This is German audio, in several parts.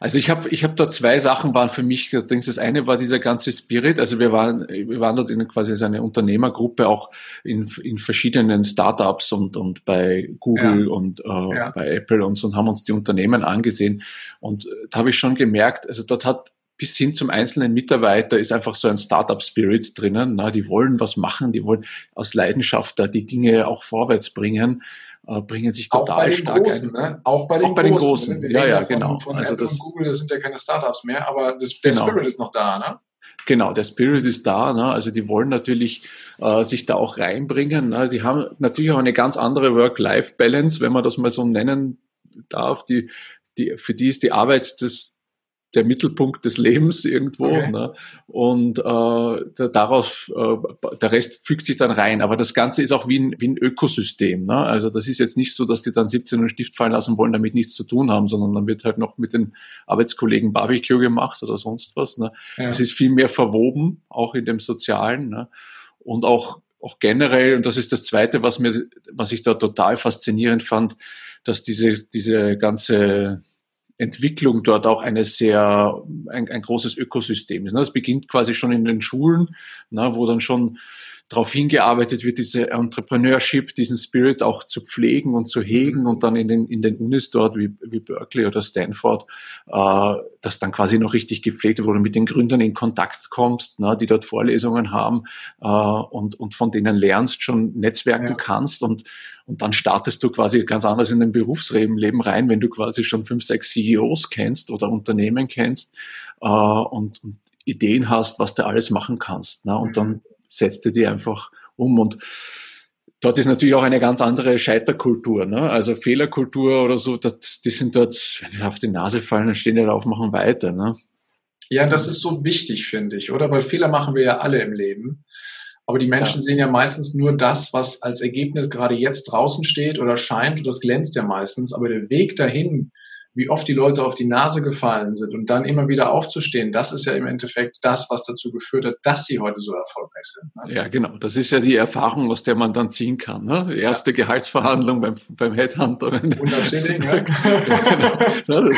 Also ich habe ich hab da zwei Sachen waren für mich. Das eine war dieser ganze Spirit. Also wir waren wir waren dort in quasi so eine Unternehmergruppe auch in, in verschiedenen Startups und und bei Google ja. und äh, ja. bei Apple und so und haben uns die Unternehmen angesehen und äh, da habe ich schon gemerkt. Also dort hat bis hin zum einzelnen Mitarbeiter ist einfach so ein Startup-Spirit drinnen. Na, die wollen was machen, die wollen aus Leidenschaft da die Dinge auch vorwärts bringen äh, bringen sich total stark Großen, ein. Ne? Auch bei den auch bei Großen. Den Großen. Ja, ja, von, genau. Von also Apple das, Google, das sind ja keine Startups mehr, aber das, der genau. Spirit ist noch da, ne? Genau, der Spirit ist da. Ne? Also die wollen natürlich äh, sich da auch reinbringen. Ne? Die haben natürlich auch eine ganz andere Work-Life-Balance, wenn man das mal so nennen darf. Die, die, für die ist die Arbeit das, der Mittelpunkt des Lebens irgendwo. Okay. Ne? Und äh, darauf, äh, der Rest fügt sich dann rein. Aber das Ganze ist auch wie ein, wie ein Ökosystem. Ne? Also das ist jetzt nicht so, dass die dann 17 einen Stift fallen lassen wollen, damit nichts zu tun haben, sondern dann wird halt noch mit den Arbeitskollegen Barbecue gemacht oder sonst was. Ne? Ja. Das ist viel mehr verwoben, auch in dem Sozialen. Ne? Und auch auch generell, und das ist das Zweite, was mir, was ich da total faszinierend fand, dass diese, diese ganze Entwicklung dort auch eine sehr, ein, ein großes Ökosystem ist. Das beginnt quasi schon in den Schulen, wo dann schon darauf hingearbeitet wird, diese Entrepreneurship, diesen Spirit auch zu pflegen und zu hegen und dann in den, in den Unis dort wie, wie Berkeley oder Stanford, äh, das dann quasi noch richtig gepflegt wird, wo du mit den Gründern in Kontakt kommst, ne, die dort Vorlesungen haben äh, und, und von denen lernst, schon netzwerken ja. kannst und, und dann startest du quasi ganz anders in den Berufsleben rein, wenn du quasi schon fünf, sechs CEOs kennst oder Unternehmen kennst äh, und, und Ideen hast, was du alles machen kannst. Ne? Und mhm. dann setzt du die einfach um und Dort ist natürlich auch eine ganz andere Scheiterkultur, ne? also Fehlerkultur oder so, das, die sind dort, wenn die auf die Nase fallen, dann stehen die da auf, machen weiter. Ne? Ja, das ist so wichtig, finde ich, oder? Weil Fehler machen wir ja alle im Leben. Aber die Menschen ja. sehen ja meistens nur das, was als Ergebnis gerade jetzt draußen steht oder scheint und das glänzt ja meistens. Aber der Weg dahin, wie oft die Leute auf die Nase gefallen sind und dann immer wieder aufzustehen, das ist ja im Endeffekt das, was dazu geführt hat, dass sie heute so erfolgreich sind. Ne? Ja, genau. Das ist ja die Erfahrung, aus der man dann ziehen kann. Ne? Erste ja. Gehaltsverhandlung beim, beim Headhunter. 100 Schilling, ja. genau.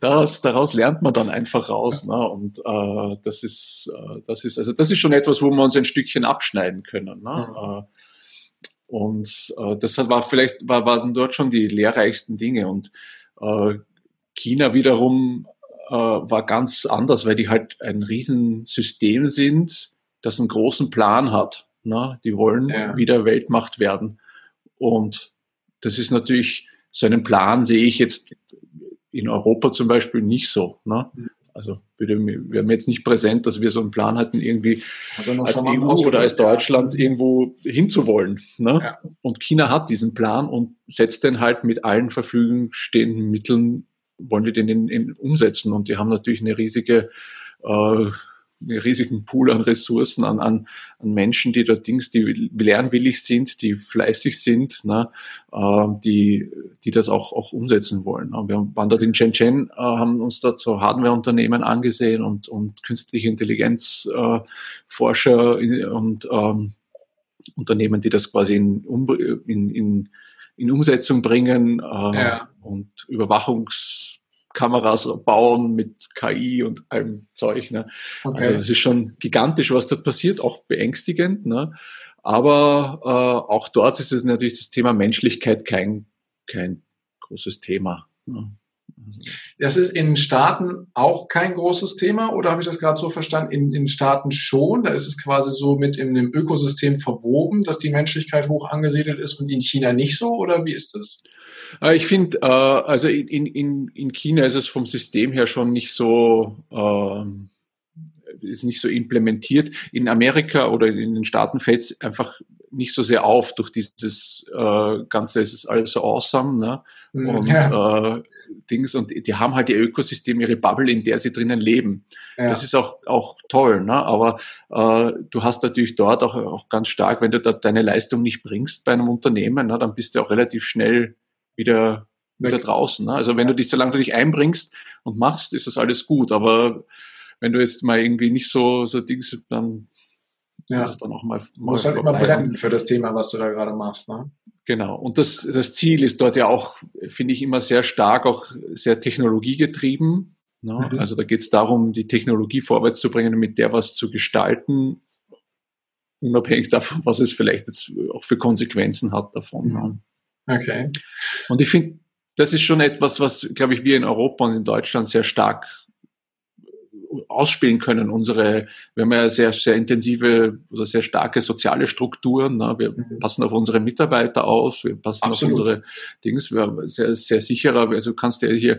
das ist, daraus lernt man dann einfach raus. Ne? Und äh, das ist, äh, das ist, also das ist schon etwas, wo wir uns ein Stückchen abschneiden können. Ne? Mhm. Äh, und äh, das war vielleicht, war, waren dort schon die lehrreichsten Dinge. Und äh, China wiederum äh, war ganz anders, weil die halt ein Riesensystem sind, das einen großen Plan hat. Ne? Die wollen ja. wieder Weltmacht werden. Und das ist natürlich, so einen Plan sehe ich jetzt in Europa zum Beispiel nicht so. Ne? Also würde mir, wäre mir jetzt nicht präsent, dass wir so einen Plan hatten, irgendwie also als EU oder als Deutschland irgendwo hinzuwollen. Ne? Ja. Und China hat diesen Plan und setzt den halt mit allen verfügung stehenden Mitteln wollen die den in, in umsetzen. Und die haben natürlich eine riesige, äh, einen riesigen Pool an Ressourcen, an, an, an Menschen, die dort Dings, die lernwillig sind, die fleißig sind, ne, äh, die, die das auch, auch umsetzen wollen. Wir waren dort in Shenzhen, äh, haben uns dort so Hardware-Unternehmen angesehen und, und künstliche Intelligenz-Forscher äh, und ähm, Unternehmen, die das quasi in, in, in in Umsetzung bringen äh, ja. und Überwachungskameras bauen mit KI und allem Zeug. Ne? Okay. Also das ist schon gigantisch, was dort passiert, auch beängstigend. Ne? Aber äh, auch dort ist es natürlich das Thema Menschlichkeit kein, kein großes Thema. Ne? Das ist in Staaten auch kein großes Thema oder habe ich das gerade so verstanden? In, in Staaten schon, da ist es quasi so mit in dem Ökosystem verwoben, dass die Menschlichkeit hoch angesiedelt ist und in China nicht so oder wie ist das? Äh, ich finde, äh, also in, in, in China ist es vom System her schon nicht so, äh, ist nicht so implementiert. In Amerika oder in den Staaten fällt es einfach nicht so sehr auf durch dieses äh, Ganze, es ist alles so awesome, ne? Mhm. Und ja. äh, Dings, und die haben halt ihr Ökosystem, ihre Bubble, in der sie drinnen leben. Ja. Das ist auch, auch toll, ne? Aber äh, du hast natürlich dort auch, auch ganz stark, wenn du da deine Leistung nicht bringst bei einem Unternehmen, ne, dann bist du auch relativ schnell wieder, wieder draußen. Ne? Also wenn du dich, solange du dich einbringst und machst, ist das alles gut. Aber wenn du jetzt mal irgendwie nicht so, so Dings, dann ja. muss es dann auch mal, mal muss halt immer brennen für das Thema, was du da gerade machst. Ne? Genau. Und das, das Ziel ist dort ja auch, finde ich, immer sehr stark, auch sehr technologiegetrieben. Ne? Mhm. Also da geht es darum, die Technologie vorwärts zu bringen und mit der was zu gestalten, unabhängig davon, was es vielleicht jetzt auch für Konsequenzen hat davon. Ne? Okay. Und ich finde, das ist schon etwas, was, glaube ich, wir in Europa und in Deutschland sehr stark ausspielen können. Unsere, wir haben ja sehr, sehr intensive oder sehr starke soziale Strukturen. Ne? Wir mhm. passen auf unsere Mitarbeiter aus, wir passen Absolut. auf unsere Dings, wir haben sehr, sehr sicherer, also du kannst ja hier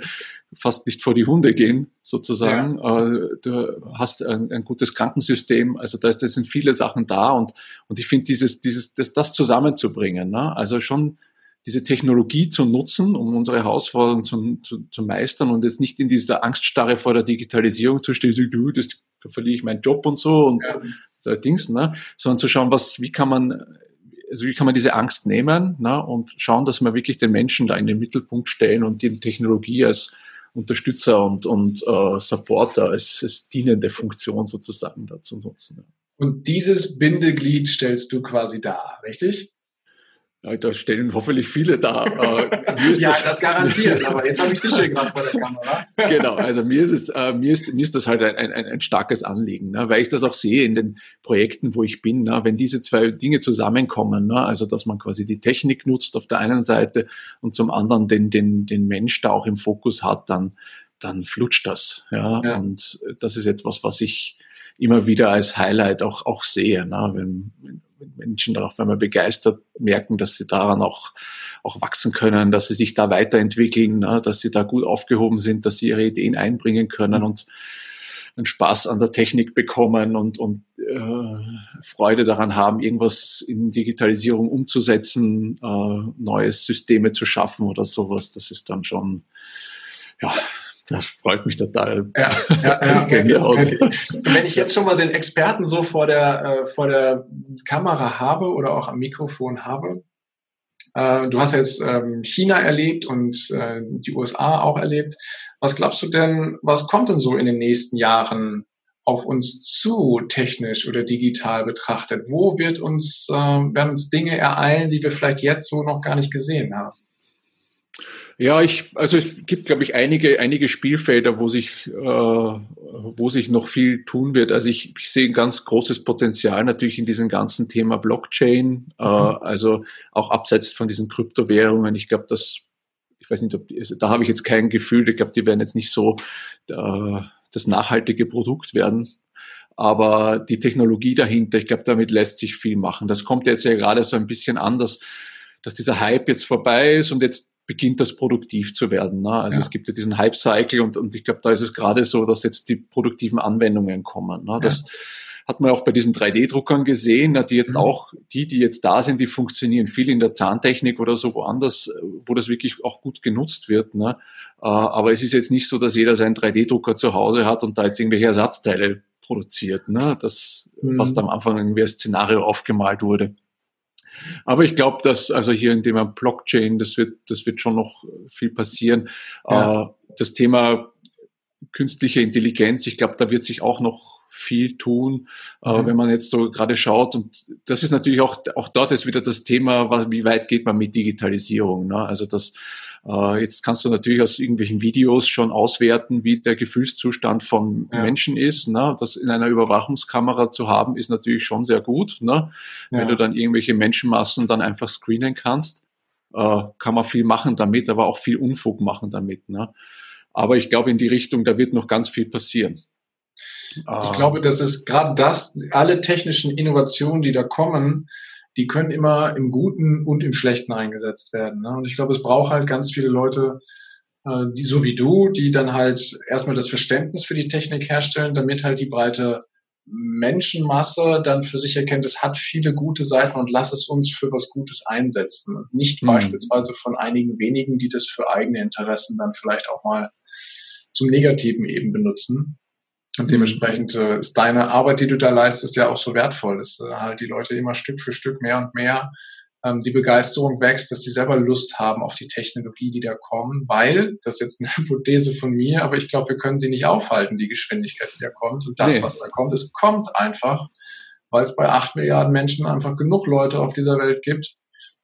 fast nicht vor die Hunde gehen, sozusagen. Ja. Äh, du hast ein, ein, gutes Krankensystem, also da, ist, da sind viele Sachen da und, und ich finde dieses, dieses, das, das zusammenzubringen, ne? also schon diese Technologie zu nutzen, um unsere Herausforderungen zu, zu, zu meistern und jetzt nicht in dieser Angststarre vor der Digitalisierung zu stehen, so, das, da verliere ich meinen Job und so und ja. so Dings, ne? sondern zu schauen, was, wie kann man, also wie kann man diese Angst nehmen ne? und schauen, dass wir wirklich den Menschen da in den Mittelpunkt stellen und die Technologie als Unterstützer und, und äh, Supporter, als, als dienende Funktion sozusagen dazu nutzen. Und dieses Bindeglied stellst du quasi dar, richtig? Ja, da stellen hoffentlich viele da. Ja, das, das garantiert, aber jetzt habe ich dich hier gerade vor der Kamera. genau, also mir ist es, äh, mir ist, mir ist das halt ein, ein, ein starkes Anliegen, ne, weil ich das auch sehe in den Projekten, wo ich bin, ne, wenn diese zwei Dinge zusammenkommen, ne, also dass man quasi die Technik nutzt auf der einen Seite und zum anderen den, den, den Mensch da auch im Fokus hat, dann, dann flutscht das. Ja, ja. und das ist etwas, was ich immer wieder als Highlight auch, auch sehe, ne, wenn, Menschen dann auch, wenn wir begeistert merken, dass sie daran auch, auch wachsen können, dass sie sich da weiterentwickeln, ne, dass sie da gut aufgehoben sind, dass sie ihre Ideen einbringen können und einen Spaß an der Technik bekommen und, und äh, Freude daran haben, irgendwas in Digitalisierung umzusetzen, äh, neue Systeme zu schaffen oder sowas. Das ist dann schon, ja, das freut mich total. Ja, ja, ja. okay. Wenn ich jetzt schon mal den Experten so vor der, äh, vor der Kamera habe oder auch am Mikrofon habe, äh, du hast jetzt ähm, China erlebt und äh, die USA auch erlebt. Was glaubst du denn, was kommt denn so in den nächsten Jahren auf uns zu, technisch oder digital betrachtet? Wo wird uns, äh, werden uns Dinge ereilen, die wir vielleicht jetzt so noch gar nicht gesehen haben? Ja, ich, also es gibt, glaube ich, einige, einige Spielfelder, wo sich, äh, wo sich noch viel tun wird. Also ich, ich sehe ein ganz großes Potenzial natürlich in diesem ganzen Thema Blockchain, äh, mhm. äh, also auch abseits von diesen Kryptowährungen. Ich glaube, dass, ich weiß nicht, ob die, also da habe ich jetzt kein Gefühl. Ich glaube, die werden jetzt nicht so äh, das nachhaltige Produkt werden. Aber die Technologie dahinter, ich glaube, damit lässt sich viel machen. Das kommt jetzt ja gerade so ein bisschen anders, dass dieser Hype jetzt vorbei ist und jetzt beginnt das produktiv zu werden. Ne? Also ja. es gibt ja diesen Hype-Cycle und, und ich glaube, da ist es gerade so, dass jetzt die produktiven Anwendungen kommen. Ne? Das ja. hat man auch bei diesen 3D-Druckern gesehen, ne? die jetzt mhm. auch, die, die jetzt da sind, die funktionieren viel in der Zahntechnik oder so woanders, wo das wirklich auch gut genutzt wird. Ne? Äh, aber es ist jetzt nicht so, dass jeder seinen 3D-Drucker zu Hause hat und da jetzt irgendwelche Ersatzteile produziert, ne? das, mhm. was da am Anfang irgendwie als Szenario aufgemalt wurde. Aber ich glaube, dass also hier in dem Blockchain, das wird, das wird schon noch viel passieren. Ja. Äh, das Thema künstliche Intelligenz, ich glaube, da wird sich auch noch viel tun, äh, mhm. wenn man jetzt so gerade schaut. Und das ist natürlich auch, auch dort ist wieder das Thema, wie weit geht man mit Digitalisierung. Ne? Also das äh, jetzt kannst du natürlich aus irgendwelchen Videos schon auswerten, wie der Gefühlszustand von ja. Menschen ist. Ne? Das in einer Überwachungskamera zu haben, ist natürlich schon sehr gut. Ne? Ja. Wenn du dann irgendwelche Menschenmassen dann einfach screenen kannst, äh, kann man viel machen damit, aber auch viel Unfug machen damit. Ne? Aber ich glaube, in die Richtung, da wird noch ganz viel passieren. Ich glaube, dass es gerade das, alle technischen Innovationen, die da kommen, die können immer im Guten und im Schlechten eingesetzt werden. Ne? Und ich glaube, es braucht halt ganz viele Leute, äh, die so wie du, die dann halt erstmal das Verständnis für die Technik herstellen, damit halt die breite Menschenmasse dann für sich erkennt, es hat viele gute Seiten und lass es uns für was Gutes einsetzen. Und nicht mhm. beispielsweise von einigen wenigen, die das für eigene Interessen dann vielleicht auch mal zum Negativen eben benutzen. Und dementsprechend äh, ist deine Arbeit, die du da leistest, ja auch so wertvoll, dass äh, halt die Leute immer Stück für Stück mehr und mehr ähm, die Begeisterung wächst, dass die selber Lust haben auf die Technologie, die da kommen, weil, das ist jetzt eine Hypothese von mir, aber ich glaube, wir können sie nicht aufhalten, die Geschwindigkeit, die da kommt. Und das, nee. was da kommt, es kommt einfach, weil es bei acht Milliarden Menschen einfach genug Leute auf dieser Welt gibt,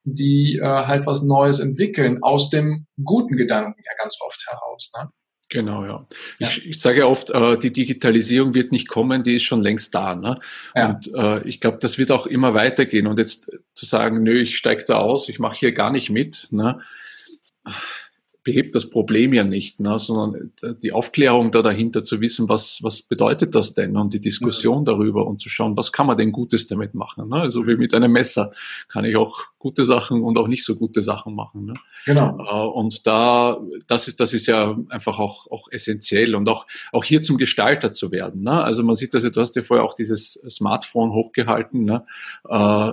die äh, halt was Neues entwickeln, aus dem guten Gedanken ja ganz oft heraus. Ne? Genau, ja. ja. Ich, ich sage ja oft, äh, die Digitalisierung wird nicht kommen, die ist schon längst da. Ne? Ja. Und äh, ich glaube, das wird auch immer weitergehen. Und jetzt zu sagen, nö, ich steige da aus, ich mache hier gar nicht mit, ne? Behebt das Problem ja nicht, ne, sondern die Aufklärung da dahinter zu wissen, was, was bedeutet das denn und die Diskussion ja. darüber und zu schauen, was kann man denn Gutes damit machen. Ne? Also wie mit einem Messer kann ich auch gute Sachen und auch nicht so gute Sachen machen. Ne? Genau. Äh, und da, das ist, das ist ja einfach auch, auch essentiell und auch, auch hier zum Gestalter zu werden. Ne? Also man sieht das, du hast ja vorher auch dieses Smartphone hochgehalten, ne? Äh,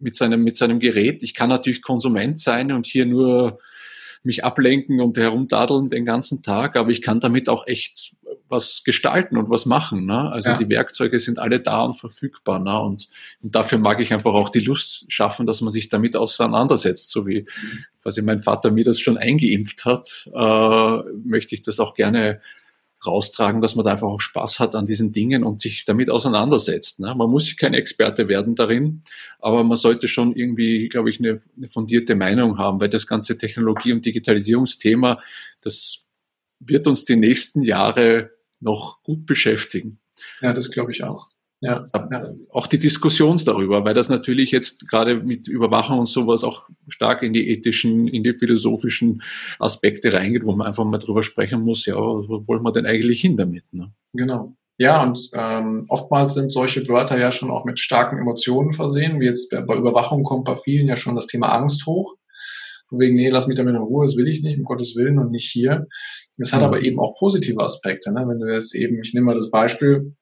mit seinem, mit seinem Gerät. Ich kann natürlich Konsument sein und hier nur mich ablenken und herumdadeln den ganzen Tag, aber ich kann damit auch echt was gestalten und was machen. Ne? Also ja. die Werkzeuge sind alle da und verfügbar. Ne? Und, und dafür mag ich einfach auch die Lust schaffen, dass man sich damit auseinandersetzt, so wie mhm. quasi mein Vater mir das schon eingeimpft hat, äh, möchte ich das auch gerne raustragen, dass man da einfach auch Spaß hat an diesen Dingen und sich damit auseinandersetzt. Ne? Man muss kein Experte werden darin, aber man sollte schon irgendwie, glaube ich, eine, eine fundierte Meinung haben, weil das ganze Technologie- und Digitalisierungsthema, das wird uns die nächsten Jahre noch gut beschäftigen. Ja, das glaube ich auch. Ja, ja. Auch die Diskussion darüber, weil das natürlich jetzt gerade mit Überwachung und sowas auch stark in die ethischen, in die philosophischen Aspekte reingeht, wo man einfach mal drüber sprechen muss, ja, wo wollen wir denn eigentlich hin damit? Ne? Genau. Ja, und ähm, oftmals sind solche Wörter ja schon auch mit starken Emotionen versehen, wie jetzt bei Überwachung kommt bei vielen ja schon das Thema Angst hoch. Von wegen, nee, lass mich damit in Ruhe, das will ich nicht, um Gottes Willen und nicht hier. Es hat mhm. aber eben auch positive Aspekte. Ne? Wenn du jetzt eben, ich nehme mal das Beispiel,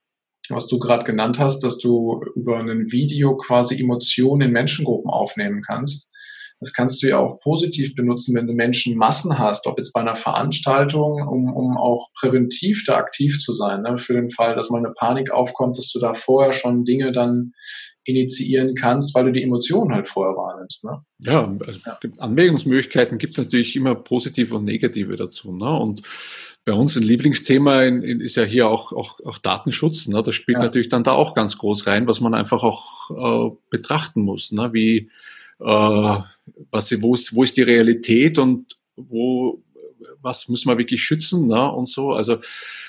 was du gerade genannt hast, dass du über ein Video quasi Emotionen in Menschengruppen aufnehmen kannst. Das kannst du ja auch positiv benutzen, wenn du Menschenmassen hast, ob jetzt bei einer Veranstaltung, um, um auch präventiv da aktiv zu sein, ne? für den Fall, dass mal eine Panik aufkommt, dass du da vorher schon Dinge dann initiieren kannst, weil du die Emotionen halt vorher wahrnimmst. Ne? Ja, also ja. Anwendungsmöglichkeiten gibt es natürlich immer positive und negative dazu. Ne? Und bei uns ein Lieblingsthema in, in, ist ja hier auch, auch, auch Datenschutz. Ne? Das spielt ja. natürlich dann da auch ganz groß rein, was man einfach auch äh, betrachten muss. Ne? Wie, was, wo, ist, wo ist die Realität und wo, was muss man wirklich schützen ne? und so. Also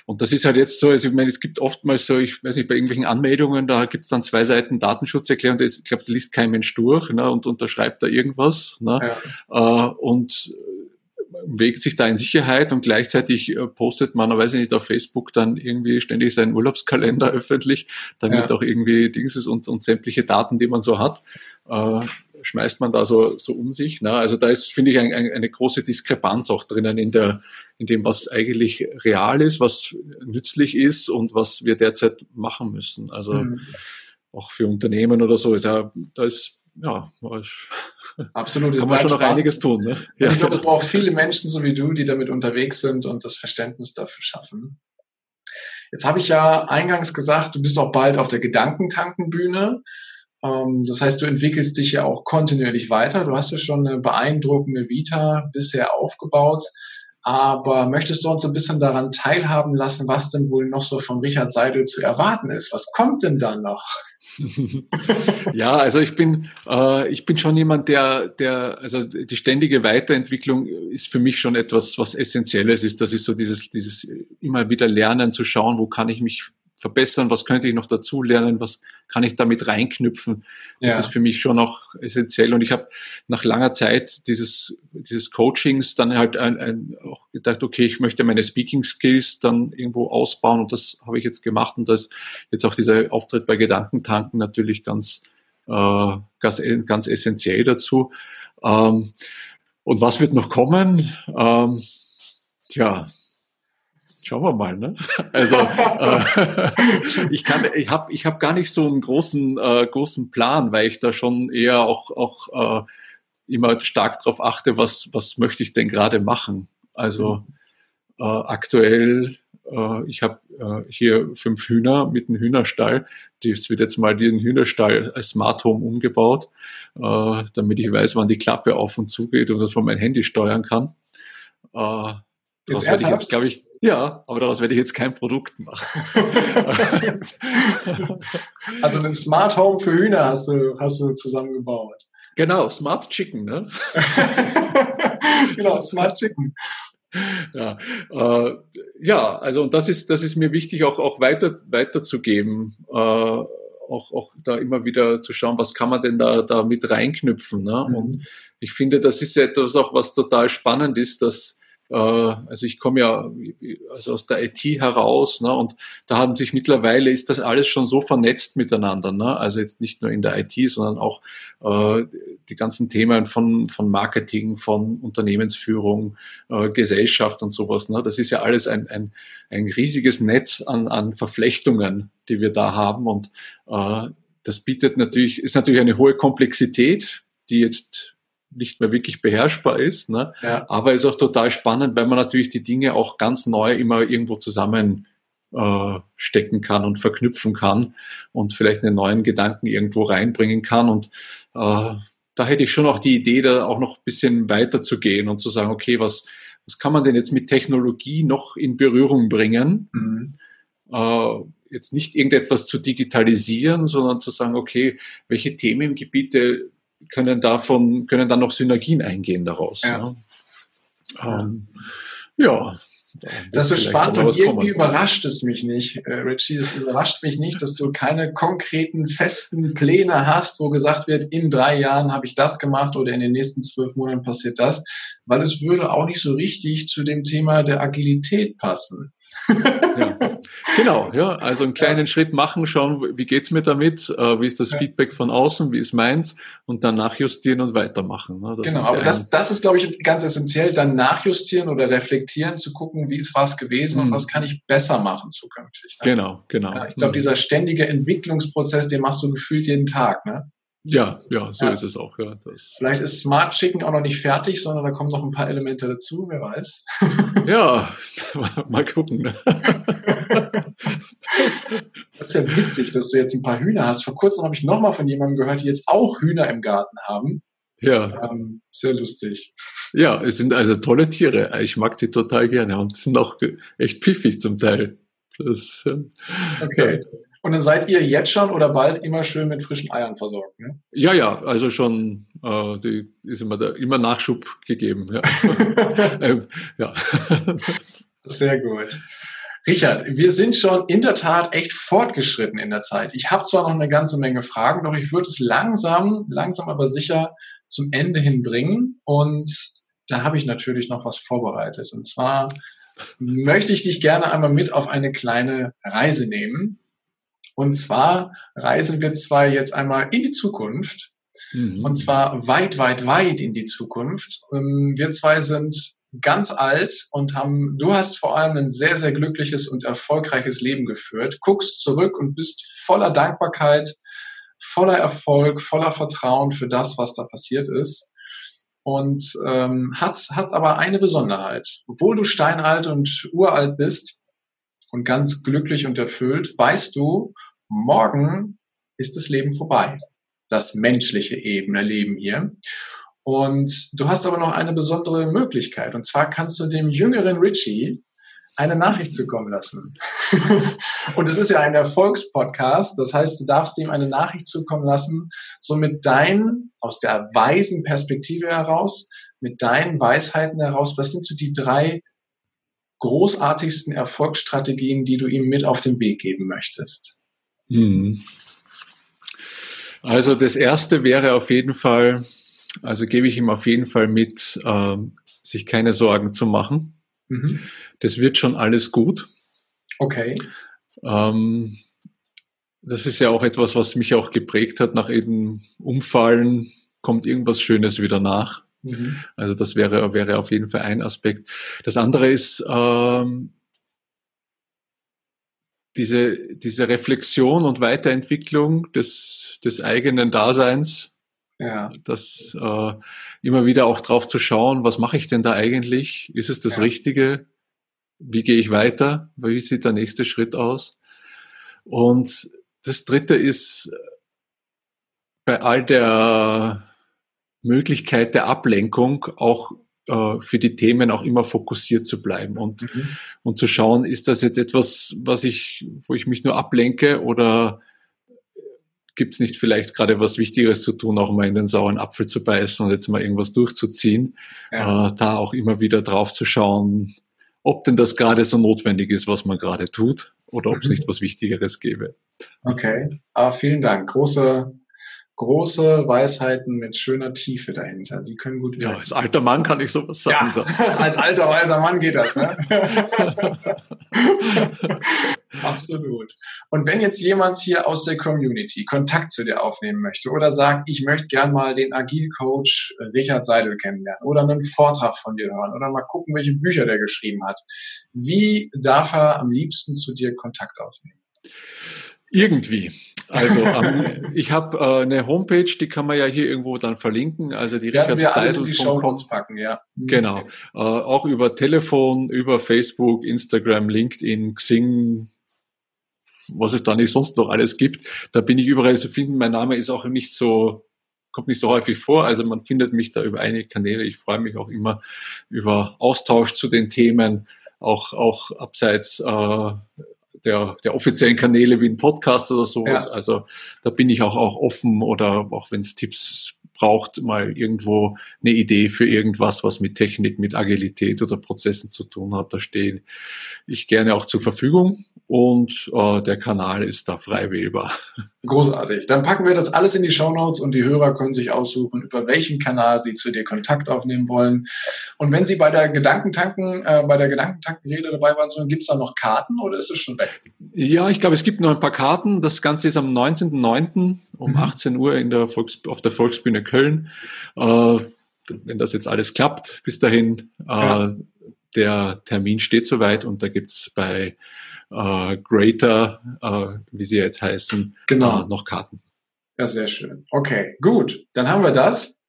und das ist halt jetzt so, also ich meine, es gibt oftmals so, ich weiß nicht, bei irgendwelchen Anmeldungen, da gibt es dann zwei Seiten Datenschutzerklärung, das, ich glaube, da liest kein Mensch durch ne? und unterschreibt da irgendwas. Ne? Ja. Äh, und wägt sich da in Sicherheit und gleichzeitig äh, postet man, weiß ich nicht, auf Facebook dann irgendwie ständig seinen Urlaubskalender öffentlich, damit ja. auch irgendwie Dings ist und, und sämtliche Daten, die man so hat, äh, schmeißt man da so, so um sich. Ne? Also da ist, finde ich, ein, ein, eine große Diskrepanz auch drinnen in der, in dem, was eigentlich real ist, was nützlich ist und was wir derzeit machen müssen. Also mhm. auch für Unternehmen oder so, da, da ist ja, absolut. Kann man schon noch einiges tun. Ne? Ja. Ich glaube, es braucht viele Menschen so wie du, die damit unterwegs sind und das Verständnis dafür schaffen. Jetzt habe ich ja eingangs gesagt, du bist auch bald auf der Gedankentankenbühne. Ähm, das heißt, du entwickelst dich ja auch kontinuierlich weiter. Du hast ja schon eine beeindruckende Vita bisher aufgebaut. Aber möchtest du uns ein bisschen daran teilhaben lassen, was denn wohl noch so von Richard Seidel zu erwarten ist? Was kommt denn da noch? ja, also ich bin, äh, ich bin schon jemand, der, der, also die ständige Weiterentwicklung ist für mich schon etwas, was Essentielles ist. Das ist so dieses, dieses immer wieder Lernen zu schauen, wo kann ich mich verbessern, was könnte ich noch dazu lernen, was kann ich damit reinknüpfen. Das ja. ist für mich schon auch essentiell. Und ich habe nach langer Zeit dieses, dieses Coachings dann halt ein, ein, auch gedacht, okay, ich möchte meine Speaking Skills dann irgendwo ausbauen und das habe ich jetzt gemacht und das jetzt auch dieser Auftritt bei Gedankentanken natürlich ganz, äh, ganz, ganz essentiell dazu. Ähm, und was wird noch kommen? Ähm, tja, Schauen wir mal, ne? Also äh, ich kann, ich habe, ich habe gar nicht so einen großen, äh, großen Plan, weil ich da schon eher auch, auch äh, immer stark darauf achte, was, was möchte ich denn gerade machen. Also äh, aktuell, äh, ich habe äh, hier fünf Hühner mit einem Hühnerstall. Das wird jetzt mal den Hühnerstall als Smart Home umgebaut, äh, damit ich weiß, wann die Klappe auf und zu geht und das von meinem Handy steuern kann. Äh, Jetzt werde ich jetzt, glaube ich, ja, aber daraus werde ich jetzt kein Produkt machen. also ein Smart Home für Hühner hast du, hast du zusammengebaut. Genau, Smart Chicken, ne? genau, Smart Chicken. ja, äh, ja, also und das ist, das ist mir wichtig, auch, auch weiter, weiterzugeben. Äh, auch, auch da immer wieder zu schauen, was kann man denn da, da mit reinknüpfen. Ne? Mhm. Und ich finde, das ist etwas auch, was total spannend ist, dass also ich komme ja also aus der IT heraus ne, und da haben sich mittlerweile ist das alles schon so vernetzt miteinander. Ne? Also jetzt nicht nur in der IT, sondern auch äh, die ganzen Themen von, von Marketing, von Unternehmensführung, äh, Gesellschaft und sowas. Ne? Das ist ja alles ein, ein, ein riesiges Netz an, an Verflechtungen, die wir da haben und äh, das bietet natürlich, ist natürlich eine hohe Komplexität, die jetzt nicht mehr wirklich beherrschbar ist. Ne? Ja. Aber ist auch total spannend, weil man natürlich die Dinge auch ganz neu immer irgendwo zusammen äh, stecken kann und verknüpfen kann und vielleicht einen neuen Gedanken irgendwo reinbringen kann. Und äh, da hätte ich schon auch die Idee, da auch noch ein bisschen weiter zu gehen und zu sagen, okay, was, was kann man denn jetzt mit Technologie noch in Berührung bringen? Mhm. Äh, jetzt nicht irgendetwas zu digitalisieren, sondern zu sagen, okay, welche Themengebiete können davon, können dann noch Synergien eingehen daraus. Ja. Ne? Ähm, ja. Das ist spannend und irgendwie kommen. überrascht es mich nicht, äh, Richie. Es überrascht mich nicht, dass du keine konkreten, festen Pläne hast, wo gesagt wird, in drei Jahren habe ich das gemacht oder in den nächsten zwölf Monaten passiert das, weil es würde auch nicht so richtig zu dem Thema der Agilität passen. Ja. Genau, ja, also einen kleinen ja. Schritt machen, schauen, wie geht's mir damit, äh, wie ist das ja. Feedback von außen, wie ist meins und dann nachjustieren und weitermachen. Ne? genau, aber das, das ist, glaube ich, ganz essentiell, dann nachjustieren oder reflektieren, zu gucken, wie ist was gewesen mhm. und was kann ich besser machen zukünftig. Ne? Genau, genau. Ja, ich glaube, mhm. dieser ständige Entwicklungsprozess, den machst du gefühlt jeden Tag. Ne? Ja, ja, so ja. ist es auch. Ja, das Vielleicht ist Smart Chicken auch noch nicht fertig, sondern da kommen noch ein paar Elemente dazu, wer weiß. ja, mal gucken. Das ist ja witzig, dass du jetzt ein paar Hühner hast. Vor kurzem habe ich nochmal von jemandem gehört, die jetzt auch Hühner im Garten haben. Ja. Ähm, sehr lustig. Ja, es sind also tolle Tiere. Ich mag die total gerne und sind auch echt pfiffig zum Teil. Das, okay. Ja. Und dann seid ihr jetzt schon oder bald immer schön mit frischen Eiern versorgt, ne? Ja, ja, also schon, äh, die ist immer, da, immer Nachschub gegeben. Ja. ähm, ja. Sehr gut. Richard, wir sind schon in der Tat echt fortgeschritten in der Zeit. Ich habe zwar noch eine ganze Menge Fragen, doch ich würde es langsam, langsam aber sicher zum Ende hinbringen. Und da habe ich natürlich noch was vorbereitet. Und zwar möchte ich dich gerne einmal mit auf eine kleine Reise nehmen. Und zwar reisen wir zwar jetzt einmal in die Zukunft, mhm. und zwar weit, weit, weit in die Zukunft. Ähm, wir zwei sind ganz alt und haben, du hast vor allem ein sehr, sehr glückliches und erfolgreiches Leben geführt, guckst zurück und bist voller Dankbarkeit, voller Erfolg, voller Vertrauen für das, was da passiert ist. Und ähm, hat, hat aber eine Besonderheit. Obwohl du steinalt und uralt bist, und ganz glücklich und erfüllt, weißt du, morgen ist das Leben vorbei. Das menschliche Ebene Leben hier. Und du hast aber noch eine besondere Möglichkeit. Und zwar kannst du dem jüngeren Richie eine Nachricht zukommen lassen. und es ist ja ein Erfolgspodcast. Das heißt, du darfst ihm eine Nachricht zukommen lassen, so mit deinen, aus der weisen Perspektive heraus, mit deinen Weisheiten heraus. Was sind so die drei großartigsten Erfolgsstrategien, die du ihm mit auf den Weg geben möchtest? Hm. Also das erste wäre auf jeden Fall, also gebe ich ihm auf jeden Fall mit, äh, sich keine Sorgen zu machen. Mhm. Das wird schon alles gut. Okay. Ähm, das ist ja auch etwas, was mich auch geprägt hat. Nach jedem Umfallen kommt irgendwas Schönes wieder nach. Mhm. Also das wäre, wäre auf jeden Fall ein Aspekt. Das andere ist ähm, diese, diese Reflexion und Weiterentwicklung des, des eigenen Daseins. Ja. Das äh, immer wieder auch drauf zu schauen, was mache ich denn da eigentlich? Ist es das ja. Richtige? Wie gehe ich weiter? Wie sieht der nächste Schritt aus? Und das dritte ist bei all der Möglichkeit der Ablenkung auch äh, für die Themen auch immer fokussiert zu bleiben und, mhm. und zu schauen, ist das jetzt etwas, was ich, wo ich mich nur ablenke oder gibt es nicht vielleicht gerade was Wichtigeres zu tun, auch mal in den sauren Apfel zu beißen und jetzt mal irgendwas durchzuziehen, ja. äh, da auch immer wieder drauf zu schauen, ob denn das gerade so notwendig ist, was man gerade tut, oder ob es mhm. nicht was Wichtigeres gäbe. Okay, ah, vielen Dank. Große, große Weisheiten mit schöner Tiefe dahinter. Die können gut werden. Ja, als alter Mann kann ich sowas sagen. Ja, als alter weiser Mann geht das, ne? Absolut. Und wenn jetzt jemand hier aus der Community Kontakt zu dir aufnehmen möchte oder sagt, ich möchte gern mal den Agil-Coach Richard Seidel kennenlernen oder einen Vortrag von dir hören oder mal gucken, welche Bücher der geschrieben hat, wie darf er am liebsten zu dir Kontakt aufnehmen? Irgendwie. Also ähm, ich habe äh, eine Homepage, die kann man ja hier irgendwo dann verlinken. Also die Werden alles in die Show Notes packen, ja. Mhm. Genau. Äh, auch über Telefon, über Facebook, Instagram, LinkedIn, Xing, was es da nicht sonst noch alles gibt. Da bin ich überall zu finden. Mein Name ist auch nicht so kommt nicht so häufig vor. Also man findet mich da über einige Kanäle. Ich freue mich auch immer über Austausch zu den Themen, auch, auch abseits äh, der, der offiziellen Kanäle wie ein Podcast oder sowas. Ja. Also da bin ich auch, auch offen oder auch wenn es Tipps braucht, mal irgendwo eine Idee für irgendwas, was mit Technik, mit Agilität oder Prozessen zu tun hat. Da stehe ich gerne auch zur Verfügung und äh, der Kanal ist da frei wählbar. Großartig. Dann packen wir das alles in die Show Notes und die Hörer können sich aussuchen, über welchen Kanal sie zu dir Kontakt aufnehmen wollen. Und wenn sie bei der Gedankentanken, äh, bei der Gedankentankenrede dabei waren, so, gibt es da noch Karten oder ist es schon weg? Ja, ich glaube, es gibt noch ein paar Karten. Das Ganze ist am 19.09. um mhm. 18 Uhr in der Volks auf der Volksbühne Köln. Äh, wenn das jetzt alles klappt, bis dahin, äh, ja. der Termin steht soweit und da gibt's bei äh, Greater, äh, wie sie jetzt heißen, genau. äh, noch Karten. Ja, sehr schön. Okay, gut. Dann haben wir das.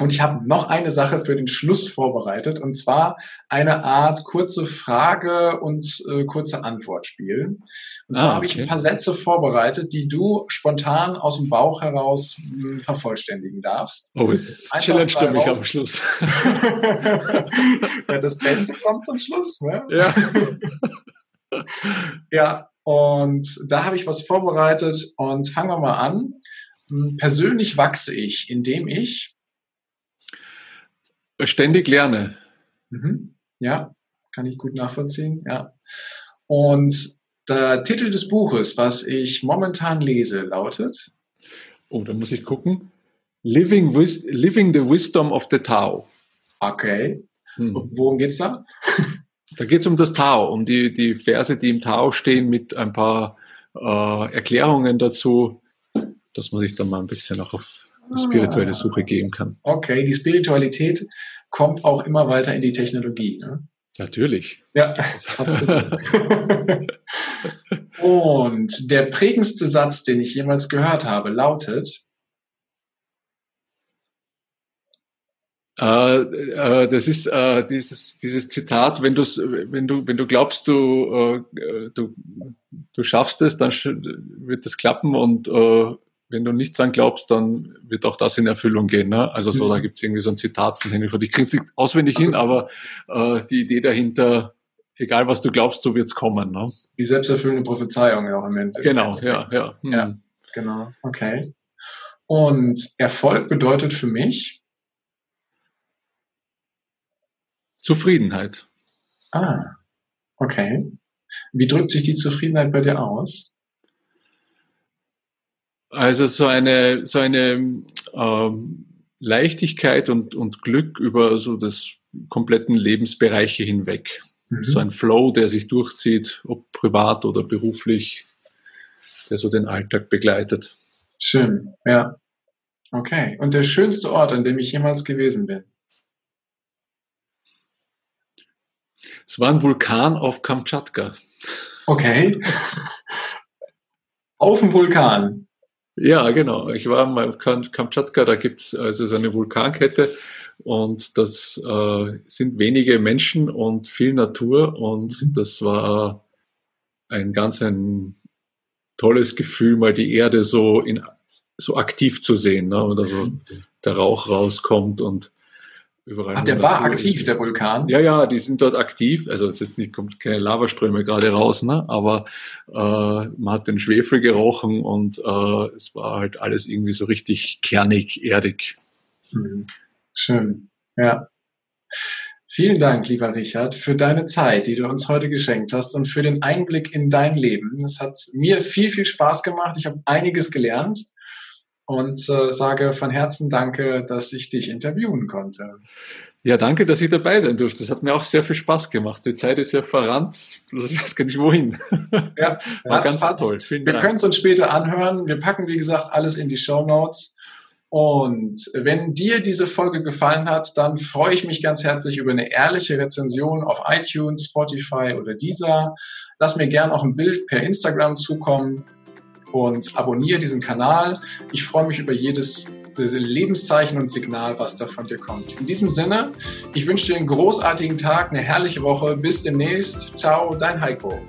Und ich habe noch eine Sache für den Schluss vorbereitet, und zwar eine Art kurze Frage und äh, kurze Antwortspiel. Und zwar ah, okay. habe ich ein paar Sätze vorbereitet, die du spontan aus dem Bauch heraus mh, hm, vervollständigen darfst. Oh, jetzt challenge du mich am Schluss. das Beste kommt zum Schluss, ne? Ja. ja, und da habe ich was vorbereitet und fangen wir mal an. Hm, persönlich wachse ich, indem ich ständig lerne. Mhm. Ja, kann ich gut nachvollziehen. Ja. Und der Titel des Buches, was ich momentan lese, lautet. Oh, da muss ich gucken. Living, Living the Wisdom of the Tao. Okay. Hm. Worum geht's da? Da geht es um das Tao, um die, die Verse, die im Tao stehen, mit ein paar äh, Erklärungen dazu, dass man sich dann mal ein bisschen auch auf spirituelle ah. Suche geben kann. Okay, die Spiritualität kommt auch immer weiter in die Technologie. Ne? Natürlich. Ja, absolut. Und der prägendste Satz, den ich jemals gehört habe, lautet, Äh, äh, das ist äh, dieses, dieses Zitat, wenn, du's, wenn, du, wenn du glaubst, du, äh, du, du schaffst es, dann wird das klappen und äh, wenn du nicht dran glaubst, dann wird auch das in Erfüllung gehen. Ne? Also so, mhm. da gibt es irgendwie so ein Zitat von Henry Ford. Ich kriege es nicht auswendig also, hin, aber äh, die Idee dahinter, egal was du glaubst, so wird's kommen. Ne? Die selbsterfüllende Prophezeiung ja auch im Endeffekt. Genau, ja, ja. Hm. Ja, genau, okay. Und Erfolg bedeutet für mich, Zufriedenheit. Ah, okay. Wie drückt sich die Zufriedenheit bei dir aus? Also so eine, so eine ähm, Leichtigkeit und, und Glück über so das kompletten Lebensbereiche hinweg. Mhm. So ein Flow, der sich durchzieht, ob privat oder beruflich, der so den Alltag begleitet. Schön, ja. Okay. Und der schönste Ort, an dem ich jemals gewesen bin? Es war ein Vulkan auf Kamtschatka. Okay. auf dem Vulkan. Ja, genau. Ich war mal auf Kamtschatka, da gibt's also so eine Vulkankette und das äh, sind wenige Menschen und viel Natur und mhm. das war ein ganz ein tolles Gefühl, mal die Erde so in so aktiv zu sehen, ne? und also der Rauch rauskommt und überall. Ach, der war aktiv, ist. der Vulkan? Ja, ja, die sind dort aktiv. Also jetzt nicht, kommt keine Lavaströme gerade raus, ne? aber äh, man hat den Schwefel gerochen und äh, es war halt alles irgendwie so richtig kernig, erdig. Mhm. Schön, ja. Vielen Dank, lieber Richard, für deine Zeit, die du uns heute geschenkt hast und für den Einblick in dein Leben. Es hat mir viel, viel Spaß gemacht. Ich habe einiges gelernt und äh, sage von Herzen Danke, dass ich dich interviewen konnte. Ja, danke, dass ich dabei sein durfte. Das hat mir auch sehr viel Spaß gemacht. Die Zeit ist ja verrannt. Ich weiß gar nicht wohin. Ja, war ganz toll. Vielen wir können es uns später anhören. Wir packen, wie gesagt, alles in die Show Notes. Und wenn dir diese Folge gefallen hat, dann freue ich mich ganz herzlich über eine ehrliche Rezension auf iTunes, Spotify oder Deezer. Lass mir gern auch ein Bild per Instagram zukommen und abonniere diesen Kanal. Ich freue mich über jedes Lebenszeichen und Signal, was da von dir kommt. In diesem Sinne, ich wünsche dir einen großartigen Tag, eine herrliche Woche. Bis demnächst. Ciao, dein Heiko.